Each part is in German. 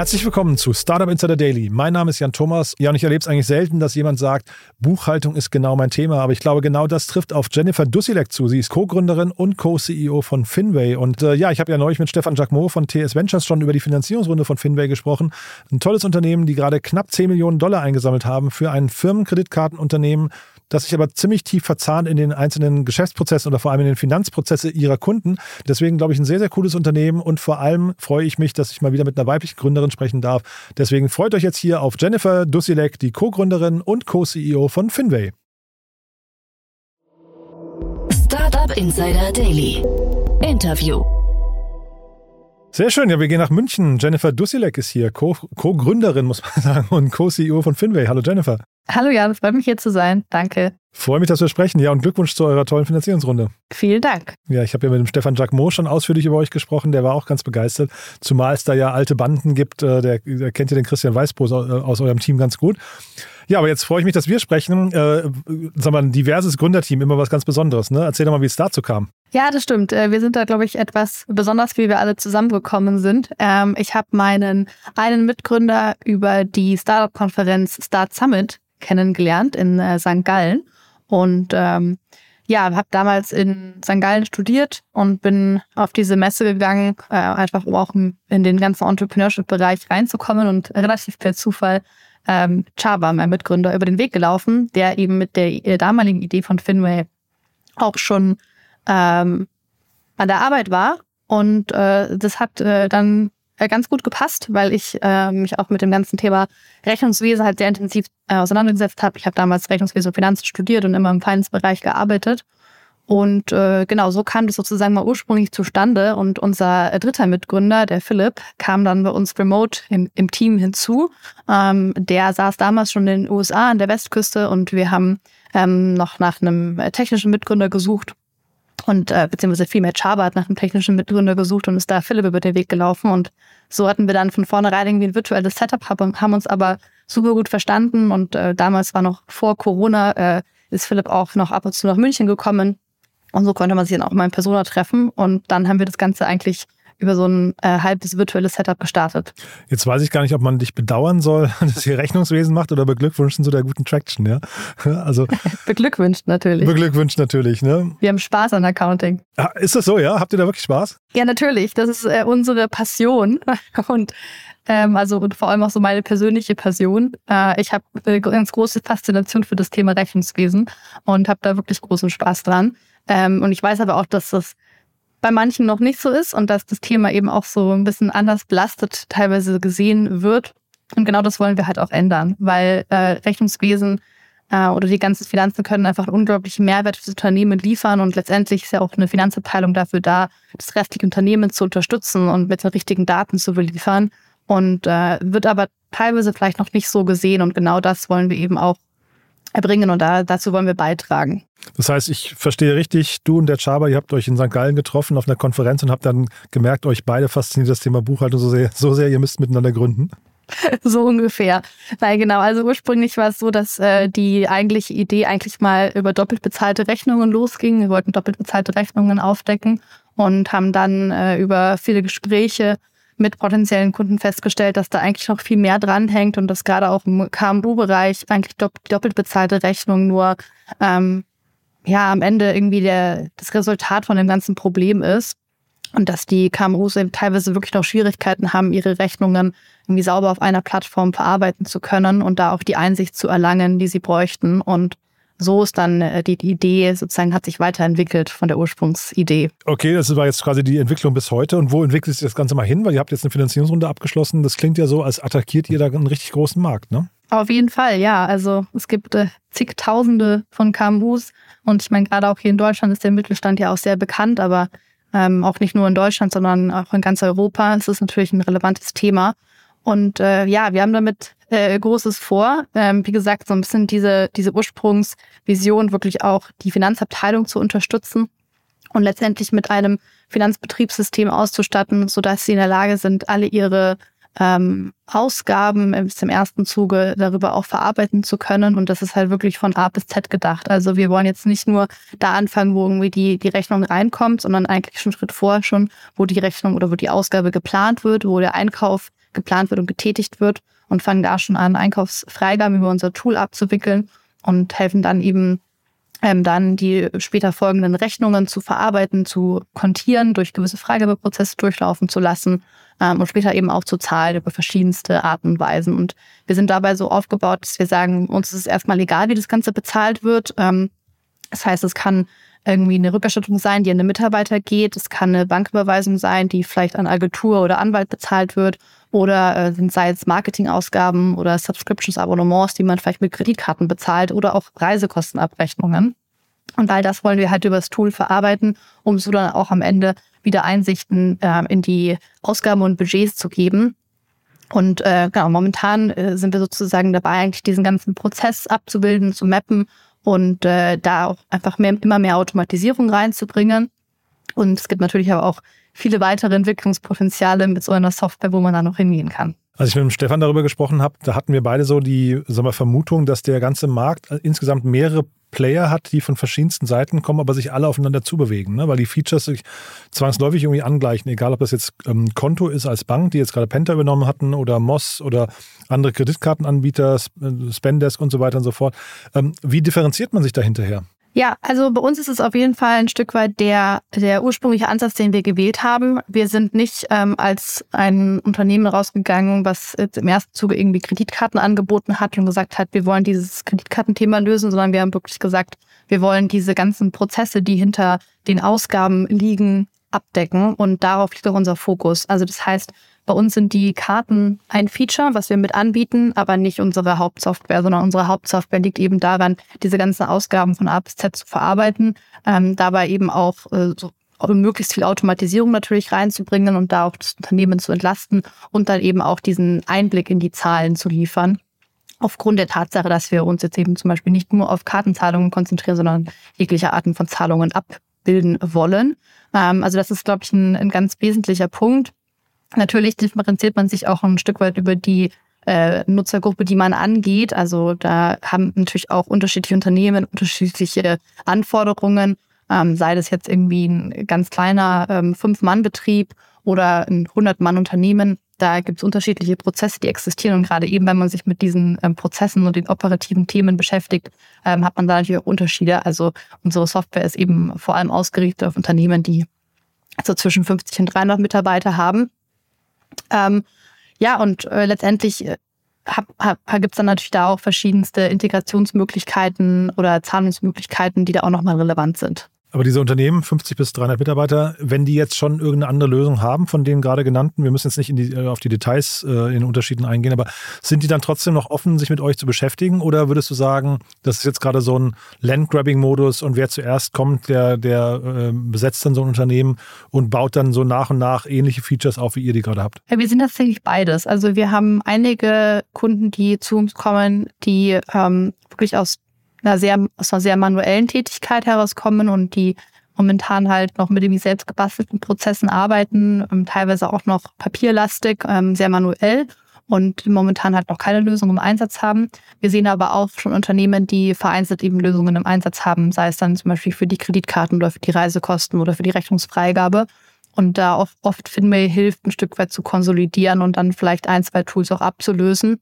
Herzlich willkommen zu Startup Insider Daily. Mein Name ist Jan Thomas. Ja, und ich erlebe es eigentlich selten, dass jemand sagt, Buchhaltung ist genau mein Thema. Aber ich glaube, genau das trifft auf Jennifer Dussilek zu. Sie ist Co-Gründerin und Co-CEO von Finway. Und äh, ja, ich habe ja neulich mit Stefan Jacquemot von TS Ventures schon über die Finanzierungsrunde von Finway gesprochen. Ein tolles Unternehmen, die gerade knapp 10 Millionen Dollar eingesammelt haben für ein Firmenkreditkartenunternehmen, das sich aber ziemlich tief verzahnt in den einzelnen Geschäftsprozessen oder vor allem in den Finanzprozesse ihrer Kunden. Deswegen glaube ich ein sehr, sehr cooles Unternehmen und vor allem freue ich mich, dass ich mal wieder mit einer weiblichen Gründerin sprechen darf. Deswegen freut euch jetzt hier auf Jennifer Dussilek, die Co-Gründerin und Co-CEO von Finway. Startup Insider Daily. Interview. Sehr schön. Ja, wir gehen nach München. Jennifer Dussilek ist hier, Co-Gründerin, muss man sagen, und Co-CEO von Finway. Hallo Jennifer. Hallo Jan, freut mich hier zu sein. Danke. Freue mich, dass wir sprechen. Ja, und Glückwunsch zu eurer tollen Finanzierungsrunde. Vielen Dank. Ja, ich habe ja mit dem Stefan Jacquemot schon ausführlich über euch gesprochen. Der war auch ganz begeistert. Zumal es da ja alte Banden gibt. Äh, der, der kennt ja den Christian Weißbos aus eurem Team ganz gut. Ja, aber jetzt freue ich mich, dass wir sprechen. Äh, sag mal, ein diverses Gründerteam, immer was ganz Besonderes. Ne? Erzähl doch mal, wie es dazu kam. Ja, das stimmt. Äh, wir sind da, glaube ich, etwas besonders, wie wir alle zusammengekommen sind. Ähm, ich habe meinen einen Mitgründer über die Startup-Konferenz Start Summit kennengelernt in äh, St. Gallen. Und ähm, ja, habe damals in St. Gallen studiert und bin auf diese Messe gegangen, äh, einfach um auch in den ganzen Entrepreneurship-Bereich reinzukommen und relativ per Zufall ähm, Chava, mein Mitgründer, über den Weg gelaufen, der eben mit der äh, damaligen Idee von Finway auch schon ähm, an der Arbeit war. Und äh, das hat äh, dann ganz gut gepasst, weil ich äh, mich auch mit dem ganzen Thema Rechnungswesen halt sehr intensiv äh, auseinandergesetzt habe. Ich habe damals Rechnungswesen und Finanzen studiert und immer im Finance-Bereich gearbeitet. Und äh, genau, so kam das sozusagen mal ursprünglich zustande. Und unser dritter Mitgründer, der Philipp, kam dann bei uns remote im, im Team hinzu. Ähm, der saß damals schon in den USA an der Westküste und wir haben ähm, noch nach einem technischen Mitgründer gesucht und äh, beziehungsweise vielmehr Chaba hat nach einem technischen Mitgründer gesucht und ist da Philipp über den Weg gelaufen. Und so hatten wir dann von vornherein irgendwie ein virtuelles Setup, haben uns aber super gut verstanden. Und äh, damals war noch vor Corona, äh, ist Philipp auch noch ab und zu nach München gekommen. Und so konnte man sich dann auch mal in Persona treffen. Und dann haben wir das Ganze eigentlich über so ein äh, halbes virtuelles Setup gestartet. Jetzt weiß ich gar nicht, ob man dich bedauern soll, dass ihr Rechnungswesen macht oder beglückwünschen zu der guten Traction, ja? Also beglückwünscht natürlich. Beglückwünscht natürlich, ne? Wir haben Spaß an Accounting. Ah, ist das so, ja? Habt ihr da wirklich Spaß? Ja, natürlich. Das ist äh, unsere Passion und ähm, also und vor allem auch so meine persönliche Passion. Äh, ich habe eine ganz große Faszination für das Thema Rechnungswesen und habe da wirklich großen Spaß dran. Ähm, und ich weiß aber auch, dass das bei manchen noch nicht so ist und dass das Thema eben auch so ein bisschen anders belastet teilweise gesehen wird. Und genau das wollen wir halt auch ändern, weil äh, Rechnungswesen äh, oder die ganzen Finanzen können einfach einen unglaublichen Mehrwert für das Unternehmen liefern und letztendlich ist ja auch eine Finanzabteilung dafür da, das restliche Unternehmen zu unterstützen und mit den richtigen Daten zu beliefern und äh, wird aber teilweise vielleicht noch nicht so gesehen und genau das wollen wir eben auch erbringen und da, dazu wollen wir beitragen. Das heißt, ich verstehe richtig, du und der Chaba, ihr habt euch in St. Gallen getroffen auf einer Konferenz und habt dann gemerkt, euch beide fasziniert das Thema Buchhaltung so sehr, so sehr ihr müsst miteinander gründen. So ungefähr. Weil genau, also ursprünglich war es so, dass äh, die eigentliche Idee eigentlich mal über doppelt bezahlte Rechnungen losging. Wir wollten doppelt bezahlte Rechnungen aufdecken und haben dann äh, über viele Gespräche mit potenziellen Kunden festgestellt, dass da eigentlich noch viel mehr dranhängt und dass gerade auch im KMU-Bereich eigentlich doppelt bezahlte Rechnungen nur ähm, ja am Ende irgendwie der, das Resultat von dem ganzen Problem ist. Und dass die KMUs eben teilweise wirklich noch Schwierigkeiten haben, ihre Rechnungen irgendwie sauber auf einer Plattform verarbeiten zu können und da auch die Einsicht zu erlangen, die sie bräuchten. Und so ist dann äh, die, Idee sozusagen hat sich weiterentwickelt von der Ursprungsidee. Okay, das war jetzt quasi die Entwicklung bis heute. Und wo entwickelt sich das Ganze mal hin? Weil ihr habt jetzt eine Finanzierungsrunde abgeschlossen. Das klingt ja so, als attackiert ihr da einen richtig großen Markt, ne? Auf jeden Fall, ja. Also es gibt äh, zigtausende von KMUs und ich meine, gerade auch hier in Deutschland ist der Mittelstand ja auch sehr bekannt, aber ähm, auch nicht nur in Deutschland, sondern auch in ganz Europa. Es ist natürlich ein relevantes Thema. Und äh, ja, wir haben damit äh, Großes vor. Ähm, wie gesagt, so ein bisschen diese, diese Ursprungsvision, wirklich auch die Finanzabteilung zu unterstützen und letztendlich mit einem Finanzbetriebssystem auszustatten, sodass sie in der Lage sind, alle ihre ähm, Ausgaben bis im ersten Zuge darüber auch verarbeiten zu können. Und das ist halt wirklich von A bis Z gedacht. Also wir wollen jetzt nicht nur da anfangen, wo irgendwie die, die Rechnung reinkommt, sondern eigentlich schon Schritt vorher schon, wo die Rechnung oder wo die Ausgabe geplant wird, wo der Einkauf geplant wird und getätigt wird und fangen da schon an, Einkaufsfreigaben über unser Tool abzuwickeln und helfen dann eben ähm, dann die später folgenden Rechnungen zu verarbeiten, zu kontieren, durch gewisse Freigabeprozesse durchlaufen zu lassen ähm, und später eben auch zu zahlen über verschiedenste Arten und Weisen. Und wir sind dabei so aufgebaut, dass wir sagen, uns ist es erstmal egal, wie das Ganze bezahlt wird. Ähm, das heißt, es kann irgendwie eine Rückerstattung sein, die an den Mitarbeiter geht. Es kann eine Banküberweisung sein, die vielleicht an Agentur oder Anwalt bezahlt wird. Oder äh, sind sei es Marketingausgaben oder Subscriptions, Abonnements, die man vielleicht mit Kreditkarten bezahlt oder auch Reisekostenabrechnungen. Und all das wollen wir halt über das Tool verarbeiten, um so dann auch am Ende wieder Einsichten äh, in die Ausgaben und Budgets zu geben. Und äh, genau, momentan äh, sind wir sozusagen dabei, eigentlich diesen ganzen Prozess abzubilden, zu mappen und äh, da auch einfach mehr, immer mehr Automatisierung reinzubringen. Und es gibt natürlich aber auch viele weitere Entwicklungspotenziale mit so einer Software, wo man da noch hingehen kann. Als ich mit dem Stefan darüber gesprochen habe, da hatten wir beide so die sagen wir, Vermutung, dass der ganze Markt insgesamt mehrere Player hat, die von verschiedensten Seiten kommen, aber sich alle aufeinander zubewegen, ne? weil die Features sich zwangsläufig irgendwie angleichen, egal ob das jetzt ähm, Konto ist als Bank, die jetzt gerade Penta übernommen hatten oder Moss oder andere Kreditkartenanbieter, äh, Spendesk und so weiter und so fort. Ähm, wie differenziert man sich da hinterher? Ja, also bei uns ist es auf jeden Fall ein Stück weit der, der ursprüngliche Ansatz, den wir gewählt haben. Wir sind nicht ähm, als ein Unternehmen rausgegangen, was im ersten Zuge irgendwie Kreditkarten angeboten hat und gesagt hat, wir wollen dieses Kreditkartenthema lösen, sondern wir haben wirklich gesagt, wir wollen diese ganzen Prozesse, die hinter den Ausgaben liegen, abdecken und darauf liegt auch unser Fokus. Also das heißt, bei uns sind die Karten ein Feature, was wir mit anbieten, aber nicht unsere Hauptsoftware, sondern unsere Hauptsoftware liegt eben daran, diese ganzen Ausgaben von A bis Z zu verarbeiten, ähm, dabei eben auch äh, so möglichst viel Automatisierung natürlich reinzubringen und da auch das Unternehmen zu entlasten und dann eben auch diesen Einblick in die Zahlen zu liefern. Aufgrund der Tatsache, dass wir uns jetzt eben zum Beispiel nicht nur auf Kartenzahlungen konzentrieren, sondern jegliche Arten von Zahlungen abbilden wollen. Ähm, also das ist, glaube ich, ein, ein ganz wesentlicher Punkt. Natürlich differenziert man sich auch ein Stück weit über die äh, Nutzergruppe, die man angeht. Also da haben natürlich auch unterschiedliche Unternehmen unterschiedliche Anforderungen, ähm, sei das jetzt irgendwie ein ganz kleiner ähm, Fünf-Mann-Betrieb oder ein 100-Mann-Unternehmen. Da gibt es unterschiedliche Prozesse, die existieren. Und gerade eben, wenn man sich mit diesen ähm, Prozessen und den operativen Themen beschäftigt, ähm, hat man da natürlich auch Unterschiede. Also unsere Software ist eben vor allem ausgerichtet auf Unternehmen, die so zwischen 50 und 300 Mitarbeiter haben. Ähm, ja, und äh, letztendlich äh, gibt es dann natürlich da auch verschiedenste Integrationsmöglichkeiten oder Zahlungsmöglichkeiten, die da auch nochmal relevant sind. Aber diese Unternehmen, 50 bis 300 Mitarbeiter, wenn die jetzt schon irgendeine andere Lösung haben von den gerade genannten, wir müssen jetzt nicht die, äh, auf die Details äh, in den Unterschieden eingehen, aber sind die dann trotzdem noch offen, sich mit euch zu beschäftigen? Oder würdest du sagen, das ist jetzt gerade so ein Landgrabbing-Modus und wer zuerst kommt, der, der äh, besetzt dann so ein Unternehmen und baut dann so nach und nach ähnliche Features auf, wie ihr die gerade habt? Ja, wir sind tatsächlich beides. Also wir haben einige Kunden, die zu uns kommen, die ähm, wirklich aus einer sehr, aus einer sehr manuellen Tätigkeit herauskommen und die momentan halt noch mit irgendwie selbst gebastelten Prozessen arbeiten, ähm, teilweise auch noch papierlastig, ähm, sehr manuell und momentan halt noch keine Lösung im Einsatz haben. Wir sehen aber auch schon Unternehmen, die vereinzelt eben Lösungen im Einsatz haben, sei es dann zum Beispiel für die Kreditkarten oder für die Reisekosten oder für die Rechnungsfreigabe. Und da auch oft Finmail hilft, ein Stück weit zu konsolidieren und dann vielleicht ein, zwei Tools auch abzulösen,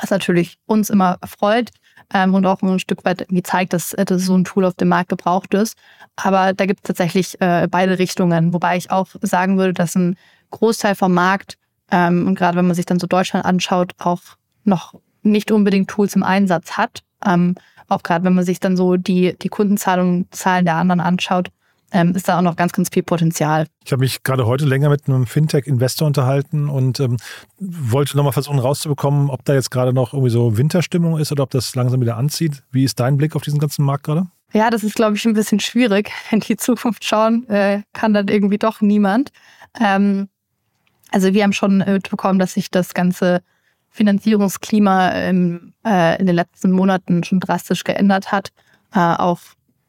was natürlich uns immer freut ähm, und auch ein Stück weit irgendwie zeigt, dass, äh, dass so ein Tool auf dem Markt gebraucht ist. Aber da gibt es tatsächlich äh, beide Richtungen, wobei ich auch sagen würde, dass ein Großteil vom Markt ähm, und gerade wenn man sich dann so Deutschland anschaut, auch noch nicht unbedingt Tools im Einsatz hat. Ähm, auch gerade wenn man sich dann so die, die Kundenzahlungen, Zahlen der anderen anschaut, ähm, ist da auch noch ganz, ganz viel Potenzial. Ich habe mich gerade heute länger mit einem Fintech-Investor unterhalten und ähm, wollte nochmal versuchen rauszubekommen, ob da jetzt gerade noch irgendwie so Winterstimmung ist oder ob das langsam wieder anzieht. Wie ist dein Blick auf diesen ganzen Markt gerade? Ja, das ist, glaube ich, ein bisschen schwierig. In die Zukunft schauen äh, kann dann irgendwie doch niemand. Ähm, also wir haben schon mitbekommen, dass sich das ganze Finanzierungsklima im, äh, in den letzten Monaten schon drastisch geändert hat. Äh, auch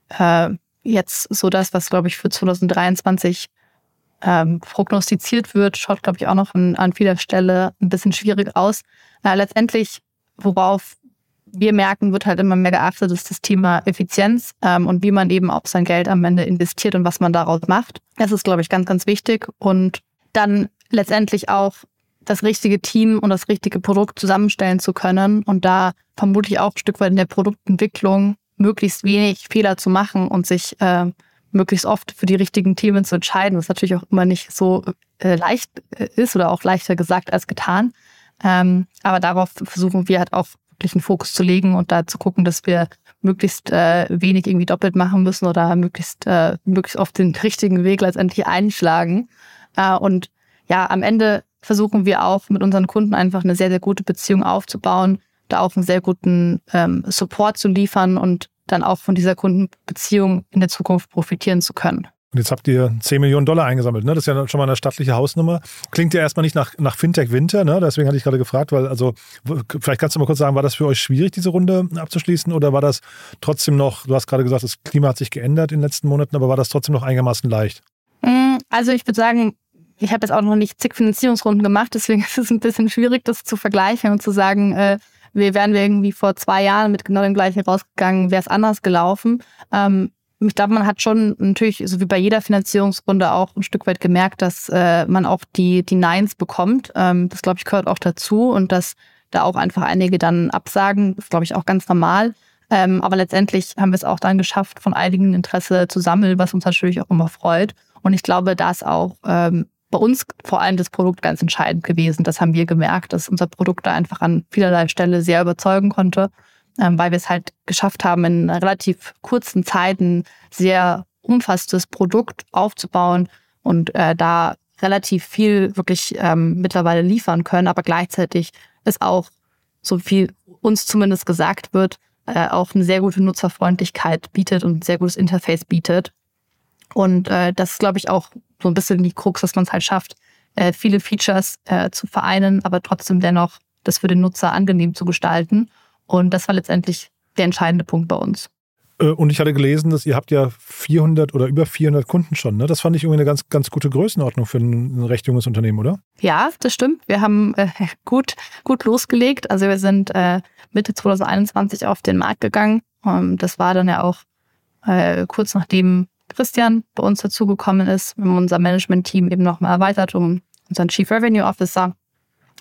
äh, jetzt so das, was, glaube ich, für 2023 ähm, prognostiziert wird, schaut, glaube ich, auch noch an, an vieler Stelle ein bisschen schwierig aus. Na, letztendlich, worauf wir merken, wird halt immer mehr geachtet, ist das Thema Effizienz ähm, und wie man eben auch sein Geld am Ende investiert und was man daraus macht. Das ist, glaube ich, ganz, ganz wichtig. Und dann letztendlich auch das richtige Team und das richtige Produkt zusammenstellen zu können und da vermutlich auch ein Stück weit in der Produktentwicklung möglichst wenig Fehler zu machen und sich äh, möglichst oft für die richtigen Themen zu entscheiden, was natürlich auch immer nicht so äh, leicht äh, ist oder auch leichter gesagt als getan. Ähm, aber darauf versuchen wir halt auch wirklich einen Fokus zu legen und da zu gucken, dass wir möglichst äh, wenig irgendwie doppelt machen müssen oder möglichst, äh, möglichst oft den richtigen Weg letztendlich einschlagen. Äh, und ja, am Ende versuchen wir auch mit unseren Kunden einfach eine sehr, sehr gute Beziehung aufzubauen, da auch einen sehr guten ähm, Support zu liefern und dann auch von dieser Kundenbeziehung in der Zukunft profitieren zu können. Und jetzt habt ihr 10 Millionen Dollar eingesammelt, ne? Das ist ja schon mal eine stattliche Hausnummer. Klingt ja erstmal nicht nach, nach Fintech Winter, ne? Deswegen hatte ich gerade gefragt, weil, also, vielleicht kannst du mal kurz sagen, war das für euch schwierig, diese Runde abzuschließen oder war das trotzdem noch, du hast gerade gesagt, das Klima hat sich geändert in den letzten Monaten, aber war das trotzdem noch einigermaßen leicht? Mm, also ich würde sagen, ich habe jetzt auch noch nicht zig Finanzierungsrunden gemacht, deswegen ist es ein bisschen schwierig, das zu vergleichen und zu sagen, äh, wir wären wir irgendwie vor zwei Jahren mit genau dem gleichen rausgegangen, wäre es anders gelaufen. Ähm, ich glaube, man hat schon natürlich, so wie bei jeder Finanzierungsrunde, auch ein Stück weit gemerkt, dass äh, man auch die, die Nines bekommt. Ähm, das, glaube ich, gehört auch dazu und dass da auch einfach einige dann absagen, das glaube ich auch ganz normal. Ähm, aber letztendlich haben wir es auch dann geschafft, von einigen Interesse zu sammeln, was uns natürlich auch immer freut. Und ich glaube, da ist auch ähm, bei uns vor allem das Produkt ganz entscheidend gewesen. Das haben wir gemerkt, dass unser Produkt da einfach an vielerlei Stelle sehr überzeugen konnte ähm, weil wir es halt geschafft haben, in relativ kurzen Zeiten sehr umfassendes Produkt aufzubauen und äh, da relativ viel wirklich ähm, mittlerweile liefern können, aber gleichzeitig ist auch, so viel uns zumindest gesagt wird, äh, auch eine sehr gute Nutzerfreundlichkeit bietet und ein sehr gutes Interface bietet. Und äh, das ist, glaube ich, auch so ein bisschen die Krux, dass man es halt schafft, äh, viele Features äh, zu vereinen, aber trotzdem dennoch das für den Nutzer angenehm zu gestalten. Und das war letztendlich der entscheidende Punkt bei uns. Äh, und ich hatte gelesen, dass ihr habt ja 400 oder über 400 Kunden schon. Ne? Das fand ich irgendwie eine ganz, ganz gute Größenordnung für ein recht junges Unternehmen, oder? Ja, das stimmt. Wir haben äh, gut, gut losgelegt. Also wir sind äh, Mitte 2021 auf den Markt gegangen. Ähm, das war dann ja auch äh, kurz nachdem Christian bei uns dazugekommen ist. Wir haben unser Management-Team eben nochmal erweitert um unseren Chief Revenue Officer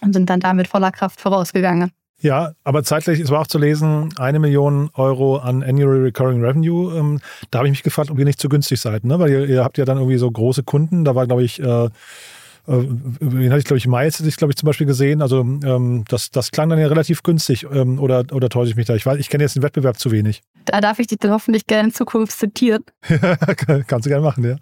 und sind dann da mit voller Kraft vorausgegangen. Ja, aber zeitgleich, es war auch zu lesen, eine Million Euro an Annual Recurring Revenue. Ähm, da habe ich mich gefragt, ob ihr nicht zu günstig seid, ne? Weil ihr, ihr habt ja dann irgendwie so große Kunden. Da war, glaube ich, äh, den hatte ich, glaube ich, Miles, hatte ich, glaube ich, zum Beispiel gesehen. Also ähm, das, das klang dann ja relativ günstig. Ähm, oder, oder täusche ich mich da? Ich, weiß, ich kenne jetzt den Wettbewerb zu wenig. Da darf ich dich dann hoffentlich gerne in Zukunft zitieren. Kannst du gerne machen, ja.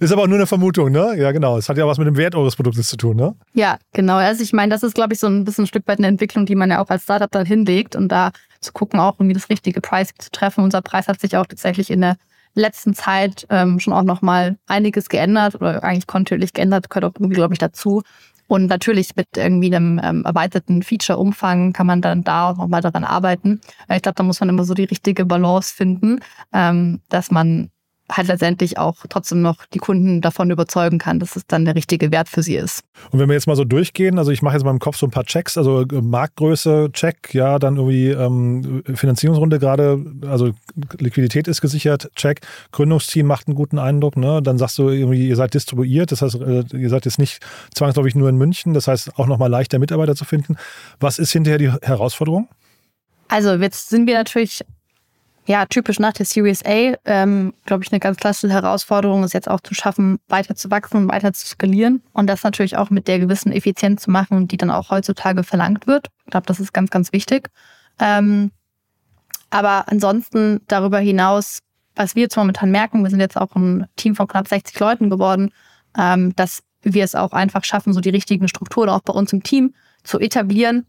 Ist aber auch nur eine Vermutung, ne? Ja, genau. Es hat ja was mit dem Wert eures Produktes zu tun, ne? Ja, genau. Also ich meine, das ist, glaube ich, so ein bisschen ein Stück weit eine Entwicklung, die man ja auch als Startup dann hinlegt und da zu gucken, auch irgendwie das richtige Pricing zu treffen. Unser Preis hat sich auch tatsächlich in der letzten Zeit ähm, schon auch nochmal einiges geändert oder eigentlich kontinuierlich geändert, gehört auch irgendwie, glaube ich, dazu. Und natürlich mit irgendwie einem ähm, erweiterten Feature-Umfang kann man dann da auch nochmal daran arbeiten. Ich glaube, da muss man immer so die richtige Balance finden, ähm, dass man halt letztendlich auch trotzdem noch die Kunden davon überzeugen kann, dass es dann der richtige Wert für sie ist. Und wenn wir jetzt mal so durchgehen, also ich mache jetzt mal im Kopf so ein paar Checks, also äh, Marktgröße, Check, ja, dann irgendwie ähm, Finanzierungsrunde gerade, also Liquidität ist gesichert, Check, Gründungsteam macht einen guten Eindruck, ne? Dann sagst du irgendwie, ihr seid distribuiert, das heißt, äh, ihr seid jetzt nicht zwangsläufig nur in München, das heißt auch nochmal leichter Mitarbeiter zu finden. Was ist hinterher die Herausforderung? Also jetzt sind wir natürlich ja, typisch nach der Series A, ähm, glaube ich, eine ganz klasse Herausforderung ist jetzt auch zu schaffen, weiter zu wachsen und weiter zu skalieren und das natürlich auch mit der gewissen Effizienz zu machen, die dann auch heutzutage verlangt wird. Ich glaube, das ist ganz, ganz wichtig. Ähm, aber ansonsten darüber hinaus, was wir jetzt momentan merken, wir sind jetzt auch ein Team von knapp 60 Leuten geworden, ähm, dass wir es auch einfach schaffen, so die richtigen Strukturen auch bei uns im Team zu etablieren,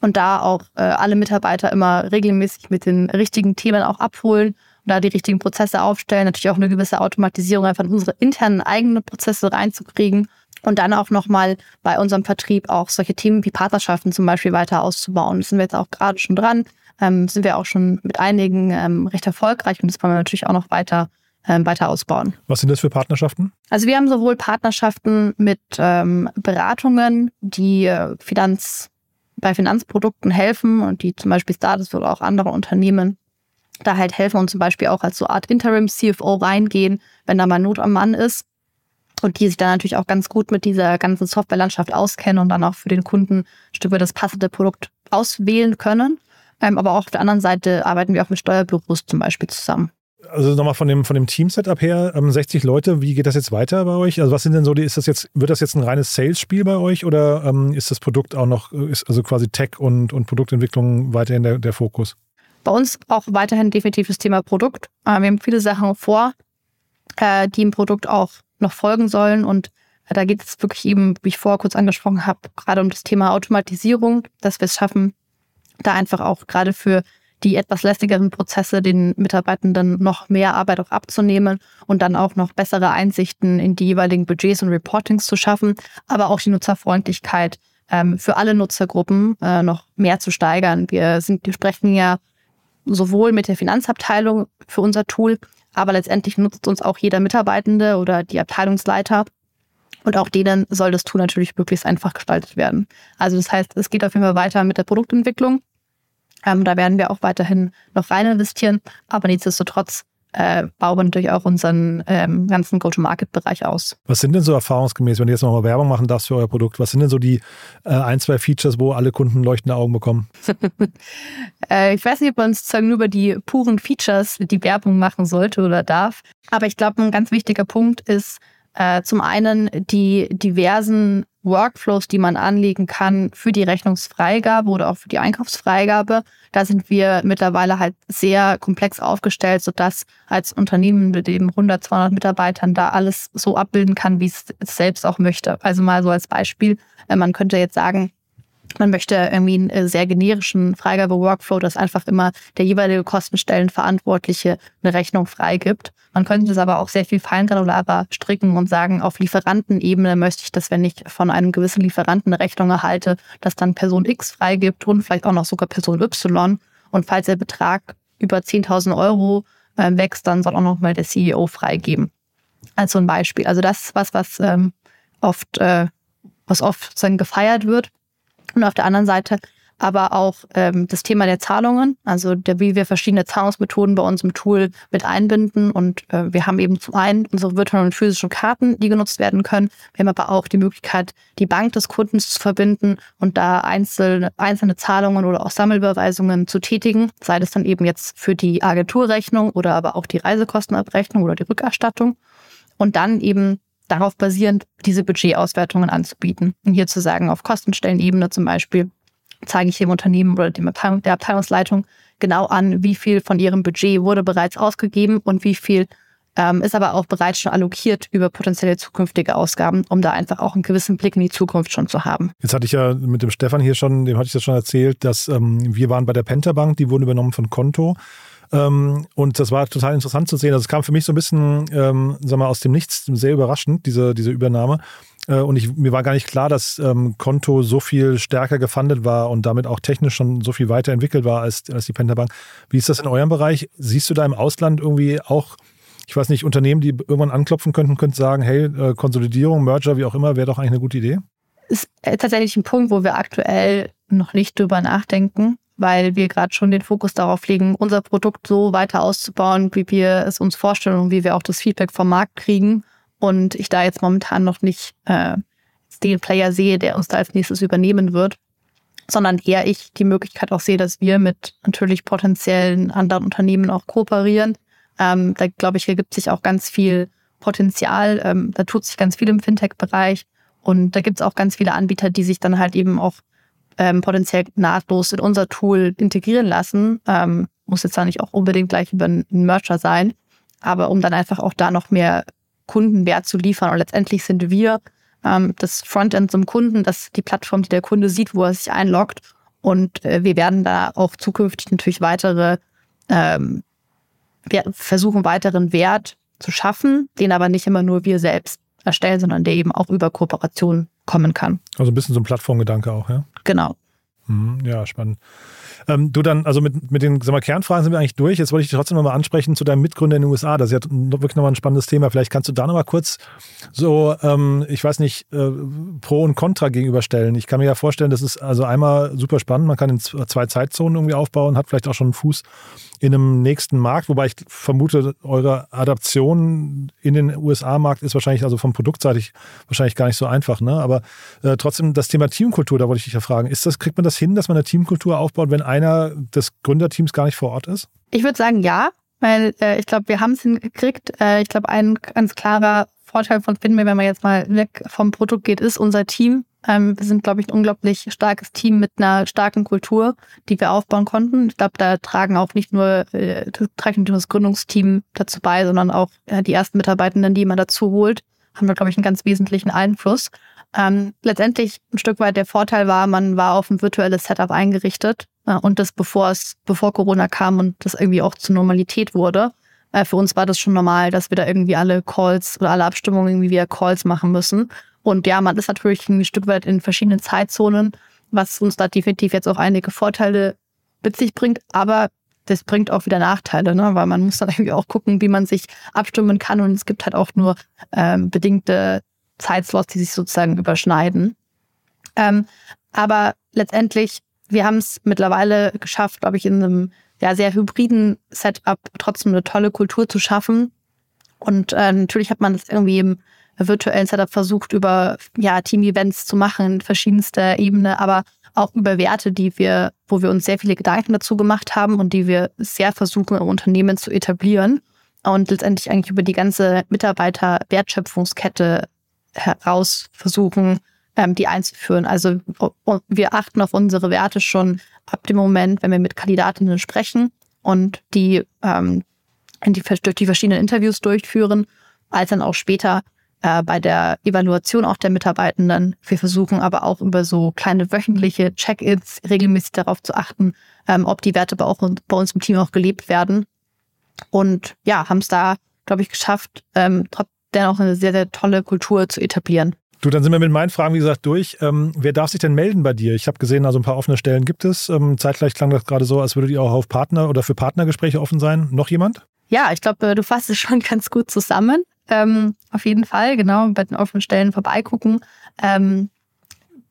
und da auch äh, alle Mitarbeiter immer regelmäßig mit den richtigen Themen auch abholen und da die richtigen Prozesse aufstellen, natürlich auch eine gewisse Automatisierung einfach in unsere internen eigenen Prozesse reinzukriegen und dann auch nochmal bei unserem Vertrieb auch solche Themen wie Partnerschaften zum Beispiel weiter auszubauen. Das sind wir jetzt auch gerade schon dran, ähm, sind wir auch schon mit einigen ähm, recht erfolgreich und das wollen wir natürlich auch noch weiter ähm, weiter ausbauen. Was sind das für Partnerschaften? Also wir haben sowohl Partnerschaften mit ähm, Beratungen, die äh, Finanz bei Finanzprodukten helfen und die zum Beispiel Startups oder auch andere Unternehmen da halt helfen und zum Beispiel auch als so Art Interim CFO reingehen, wenn da mal Not am Mann ist. und die sich dann natürlich auch ganz gut mit dieser ganzen Softwarelandschaft auskennen und dann auch für den Kunden ein Stück weit das passende Produkt auswählen können. Ähm, aber auch auf der anderen Seite arbeiten wir auch mit Steuerbüros zum Beispiel zusammen. Also nochmal von dem, von dem Team-Setup her, 60 ähm, Leute, wie geht das jetzt weiter bei euch? Also was sind denn so die, ist das jetzt, wird das jetzt ein reines Sales-Spiel bei euch oder ähm, ist das Produkt auch noch, ist also quasi Tech und, und Produktentwicklung weiterhin der, der Fokus? Bei uns auch weiterhin definitiv das Thema Produkt. Äh, wir haben viele Sachen vor, äh, die im Produkt auch noch folgen sollen und äh, da geht es wirklich eben, wie ich vorher kurz angesprochen habe, gerade um das Thema Automatisierung, dass wir es schaffen, da einfach auch gerade für die etwas lästigeren Prozesse den Mitarbeitenden noch mehr Arbeit auch abzunehmen und dann auch noch bessere Einsichten in die jeweiligen Budgets und Reportings zu schaffen, aber auch die Nutzerfreundlichkeit ähm, für alle Nutzergruppen äh, noch mehr zu steigern. Wir sind, wir sprechen ja sowohl mit der Finanzabteilung für unser Tool, aber letztendlich nutzt uns auch jeder Mitarbeitende oder die Abteilungsleiter. Und auch denen soll das Tool natürlich möglichst einfach gestaltet werden. Also das heißt, es geht auf jeden Fall weiter mit der Produktentwicklung. Ähm, da werden wir auch weiterhin noch rein investieren, aber nichtsdestotrotz äh, bauen wir natürlich auch unseren ähm, ganzen Go-to-Market-Bereich aus. Was sind denn so erfahrungsgemäß, wenn du jetzt nochmal Werbung machen darfst für euer Produkt, was sind denn so die äh, ein, zwei Features, wo alle Kunden leuchtende Augen bekommen? äh, ich weiß nicht, ob man sozusagen nur über die puren Features die Werbung machen sollte oder darf, aber ich glaube, ein ganz wichtiger Punkt ist, äh, zum einen die diversen Workflows, die man anlegen kann für die Rechnungsfreigabe oder auch für die Einkaufsfreigabe. Da sind wir mittlerweile halt sehr komplex aufgestellt, sodass als Unternehmen mit eben 100, 200 Mitarbeitern da alles so abbilden kann, wie es selbst auch möchte. Also mal so als Beispiel, äh, man könnte jetzt sagen, man möchte irgendwie einen äh, sehr generischen Freigabe-Workflow, dass einfach immer der jeweilige Kostenstellenverantwortliche eine Rechnung freigibt. Man könnte das aber auch sehr viel feingranularer stricken und sagen, auf Lieferantenebene möchte ich, dass wenn ich von einem gewissen Lieferanten eine Rechnung erhalte, dass dann Person X freigibt und vielleicht auch noch sogar Person Y. Und falls der Betrag über 10.000 Euro äh, wächst, dann soll auch noch mal der CEO freigeben. Also ein Beispiel. Also das ist was, was ähm, oft, äh, was oft sozusagen gefeiert wird. Und auf der anderen Seite aber auch ähm, das Thema der Zahlungen, also der, wie wir verschiedene Zahlungsmethoden bei uns im Tool mit einbinden. Und äh, wir haben eben zum einen unsere virtuellen und physischen Karten, die genutzt werden können. Wir haben aber auch die Möglichkeit, die Bank des Kundens zu verbinden und da einzelne, einzelne Zahlungen oder auch Sammelüberweisungen zu tätigen, sei das dann eben jetzt für die Agenturrechnung oder aber auch die Reisekostenabrechnung oder die Rückerstattung. Und dann eben darauf basierend diese Budgetauswertungen anzubieten. Und hier zu sagen, auf Kostenstellenebene zum Beispiel, zeige ich dem Unternehmen oder dem Abteilung, der Abteilungsleitung genau an, wie viel von ihrem Budget wurde bereits ausgegeben und wie viel ähm, ist aber auch bereits schon allokiert über potenzielle zukünftige Ausgaben, um da einfach auch einen gewissen Blick in die Zukunft schon zu haben. Jetzt hatte ich ja mit dem Stefan hier schon, dem hatte ich das schon erzählt, dass ähm, wir waren bei der Pentabank, die wurden übernommen von Konto. Ähm, und das war total interessant zu sehen. Also es kam für mich so ein bisschen, ähm, sag mal, aus dem Nichts sehr überraschend, diese, diese Übernahme. Äh, und ich, mir war gar nicht klar, dass ähm, Konto so viel stärker gefundet war und damit auch technisch schon so viel weiterentwickelt war als, als die Pentabank. Wie ist das in eurem Bereich? Siehst du da im Ausland irgendwie auch, ich weiß nicht, Unternehmen, die irgendwann anklopfen könnten, könnten sagen, hey, äh, Konsolidierung, Merger, wie auch immer, wäre doch eigentlich eine gute Idee? Ist äh, tatsächlich ein Punkt, wo wir aktuell noch nicht drüber nachdenken weil wir gerade schon den Fokus darauf legen, unser Produkt so weiter auszubauen, wie wir es uns vorstellen und wie wir auch das Feedback vom Markt kriegen. Und ich da jetzt momentan noch nicht äh, den Player sehe, der uns da als nächstes übernehmen wird, sondern eher ich die Möglichkeit auch sehe, dass wir mit natürlich potenziellen anderen Unternehmen auch kooperieren. Ähm, da glaube ich, ergibt sich auch ganz viel Potenzial. Ähm, da tut sich ganz viel im Fintech-Bereich. Und da gibt es auch ganz viele Anbieter, die sich dann halt eben auch ähm, potenziell nahtlos in unser Tool integrieren lassen. Ähm, muss jetzt da nicht auch unbedingt gleich über einen Mercher sein, aber um dann einfach auch da noch mehr Kundenwert zu liefern. Und letztendlich sind wir ähm, das Frontend zum Kunden, das die Plattform, die der Kunde sieht, wo er sich einloggt. Und äh, wir werden da auch zukünftig natürlich weitere, ähm, wir versuchen weiteren Wert zu schaffen, den aber nicht immer nur wir selbst erstellen, sondern der eben auch über Kooperationen kommen kann. Also ein bisschen so ein Plattformgedanke auch, ja? Genau. Mhm, ja, spannend. Ähm, du dann, also mit, mit den sag mal, Kernfragen sind wir eigentlich durch. Jetzt wollte ich dich trotzdem nochmal ansprechen zu deinem Mitgründer in den USA. Das ist ja wirklich nochmal ein spannendes Thema. Vielleicht kannst du da nochmal kurz so, ähm, ich weiß nicht, äh, Pro und Contra gegenüberstellen. Ich kann mir ja vorstellen, das ist also einmal super spannend. Man kann in zwei Zeitzonen irgendwie aufbauen, hat vielleicht auch schon einen Fuß in einem nächsten Markt, wobei ich vermute, eure Adaption in den USA-Markt ist wahrscheinlich, also vom Produktseitig wahrscheinlich gar nicht so einfach, ne? Aber äh, trotzdem das Thema Teamkultur, da wollte ich dich ja fragen, ist das, kriegt man das hin, dass man eine Teamkultur aufbaut, wenn einer des Gründerteams gar nicht vor Ort ist? Ich würde sagen, ja, weil äh, ich glaube, wir haben es hingekriegt. Äh, ich glaube, ein ganz klarer Vorteil von Finme, wenn man jetzt mal weg vom Produkt geht, ist unser Team. Ähm, wir sind, glaube ich, ein unglaublich starkes Team mit einer starken Kultur, die wir aufbauen konnten. Ich glaube, da tragen auch nicht nur, äh, das Gründungsteam dazu bei, sondern auch äh, die ersten Mitarbeitenden, die man dazu holt, haben da, glaube ich, einen ganz wesentlichen Einfluss. Ähm, letztendlich ein Stück weit der Vorteil war, man war auf ein virtuelles Setup eingerichtet äh, und das bevor es, bevor Corona kam und das irgendwie auch zur Normalität wurde. Äh, für uns war das schon normal, dass wir da irgendwie alle Calls oder alle Abstimmungen irgendwie via Calls machen müssen. Und ja, man ist natürlich ein Stück weit in verschiedenen Zeitzonen, was uns da definitiv jetzt auch einige Vorteile mit sich bringt, aber das bringt auch wieder Nachteile, ne? weil man muss dann irgendwie auch gucken, wie man sich abstimmen kann und es gibt halt auch nur ähm, bedingte Zeitslots, die sich sozusagen überschneiden. Ähm, aber letztendlich, wir haben es mittlerweile geschafft, glaube ich, in einem ja, sehr hybriden Setup trotzdem eine tolle Kultur zu schaffen. Und äh, natürlich hat man das irgendwie im virtuellen Setup versucht, über ja, Team-Events zu machen, verschiedenster Ebene, aber auch über Werte, die wir, wo wir uns sehr viele Gedanken dazu gemacht haben und die wir sehr versuchen, im Unternehmen zu etablieren und letztendlich eigentlich über die ganze Mitarbeiter-Wertschöpfungskette heraus versuchen, ähm, die einzuführen. Also wir achten auf unsere Werte schon ab dem Moment, wenn wir mit Kandidatinnen sprechen und die, ähm, die durch die verschiedenen Interviews durchführen, als dann auch später äh, bei der Evaluation auch der Mitarbeitenden. Wir versuchen aber auch über so kleine wöchentliche Check-ins regelmäßig darauf zu achten, ähm, ob die Werte bei, auch, bei uns im Team auch gelebt werden. Und ja, haben es da, glaube ich, geschafft, ähm, dennoch eine sehr, sehr tolle Kultur zu etablieren. Du, dann sind wir mit meinen Fragen, wie gesagt, durch. Ähm, wer darf sich denn melden bei dir? Ich habe gesehen, also ein paar offene Stellen gibt es. Ähm, zeitgleich klang das gerade so, als würdet ihr auch auf Partner oder für Partnergespräche offen sein. Noch jemand? Ja, ich glaube, du fasst es schon ganz gut zusammen. Ähm, auf jeden Fall, genau, bei den offenen Stellen vorbeigucken. Ähm,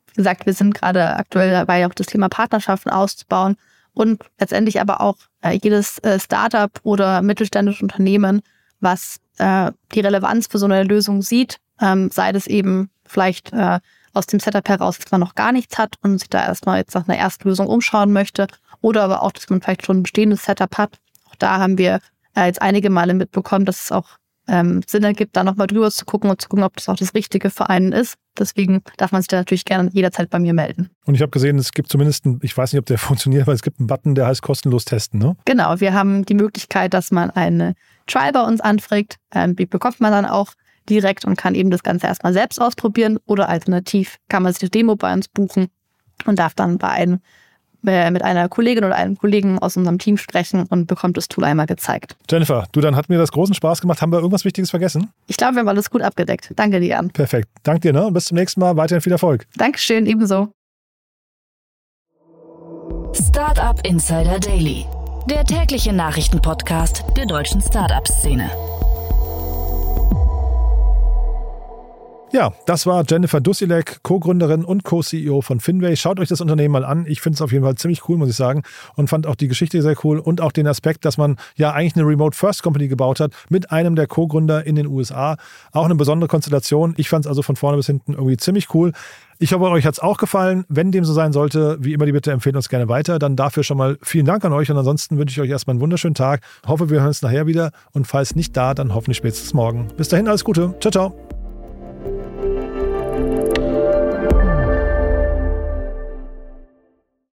wie gesagt, wir sind gerade aktuell dabei, auch das Thema Partnerschaften auszubauen und letztendlich aber auch äh, jedes äh, Startup oder mittelständische Unternehmen, was äh, die Relevanz für so eine Lösung sieht, ähm, sei das eben vielleicht äh, aus dem Setup heraus, dass man noch gar nichts hat und sich da erstmal jetzt nach einer Erstlösung umschauen möchte. Oder aber auch, dass man vielleicht schon ein bestehendes Setup hat. Auch da haben wir äh, jetzt einige Male mitbekommen, dass es auch ähm, Sinn ergibt, da nochmal drüber zu gucken und zu gucken, ob das auch das Richtige für einen ist. Deswegen darf man sich da natürlich gerne jederzeit bei mir melden. Und ich habe gesehen, es gibt zumindest, einen, ich weiß nicht, ob der funktioniert, weil es gibt einen Button, der heißt kostenlos testen, ne? Genau, wir haben die Möglichkeit, dass man eine Trial bei uns anfragt. Ähm, die bekommt man dann auch direkt und kann eben das Ganze erstmal selbst ausprobieren oder alternativ kann man sich eine Demo bei uns buchen und darf dann bei einem, mit einer Kollegin oder einem Kollegen aus unserem Team sprechen und bekommt das Tool einmal gezeigt. Jennifer, du, dann hat mir das großen Spaß gemacht. Haben wir irgendwas Wichtiges vergessen? Ich glaube, wir haben alles gut abgedeckt. Danke dir, Jan. Perfekt. Danke dir ne? und bis zum nächsten Mal. Weiterhin viel Erfolg. Dankeschön, ebenso. Startup Insider Daily, der tägliche Nachrichtenpodcast der deutschen Startup-Szene. Ja, das war Jennifer Dusilek, Co-Gründerin und Co-CEO von Finway. Schaut euch das Unternehmen mal an. Ich finde es auf jeden Fall ziemlich cool, muss ich sagen. Und fand auch die Geschichte sehr cool und auch den Aspekt, dass man ja eigentlich eine Remote First Company gebaut hat mit einem der Co-Gründer in den USA. Auch eine besondere Konstellation. Ich fand es also von vorne bis hinten irgendwie ziemlich cool. Ich hoffe, euch hat es auch gefallen. Wenn dem so sein sollte, wie immer die Bitte empfehlen uns gerne weiter. Dann dafür schon mal vielen Dank an euch und ansonsten wünsche ich euch erstmal einen wunderschönen Tag. Hoffe, wir hören uns nachher wieder und falls nicht da, dann hoffentlich spätestens morgen. Bis dahin alles Gute. Ciao, ciao.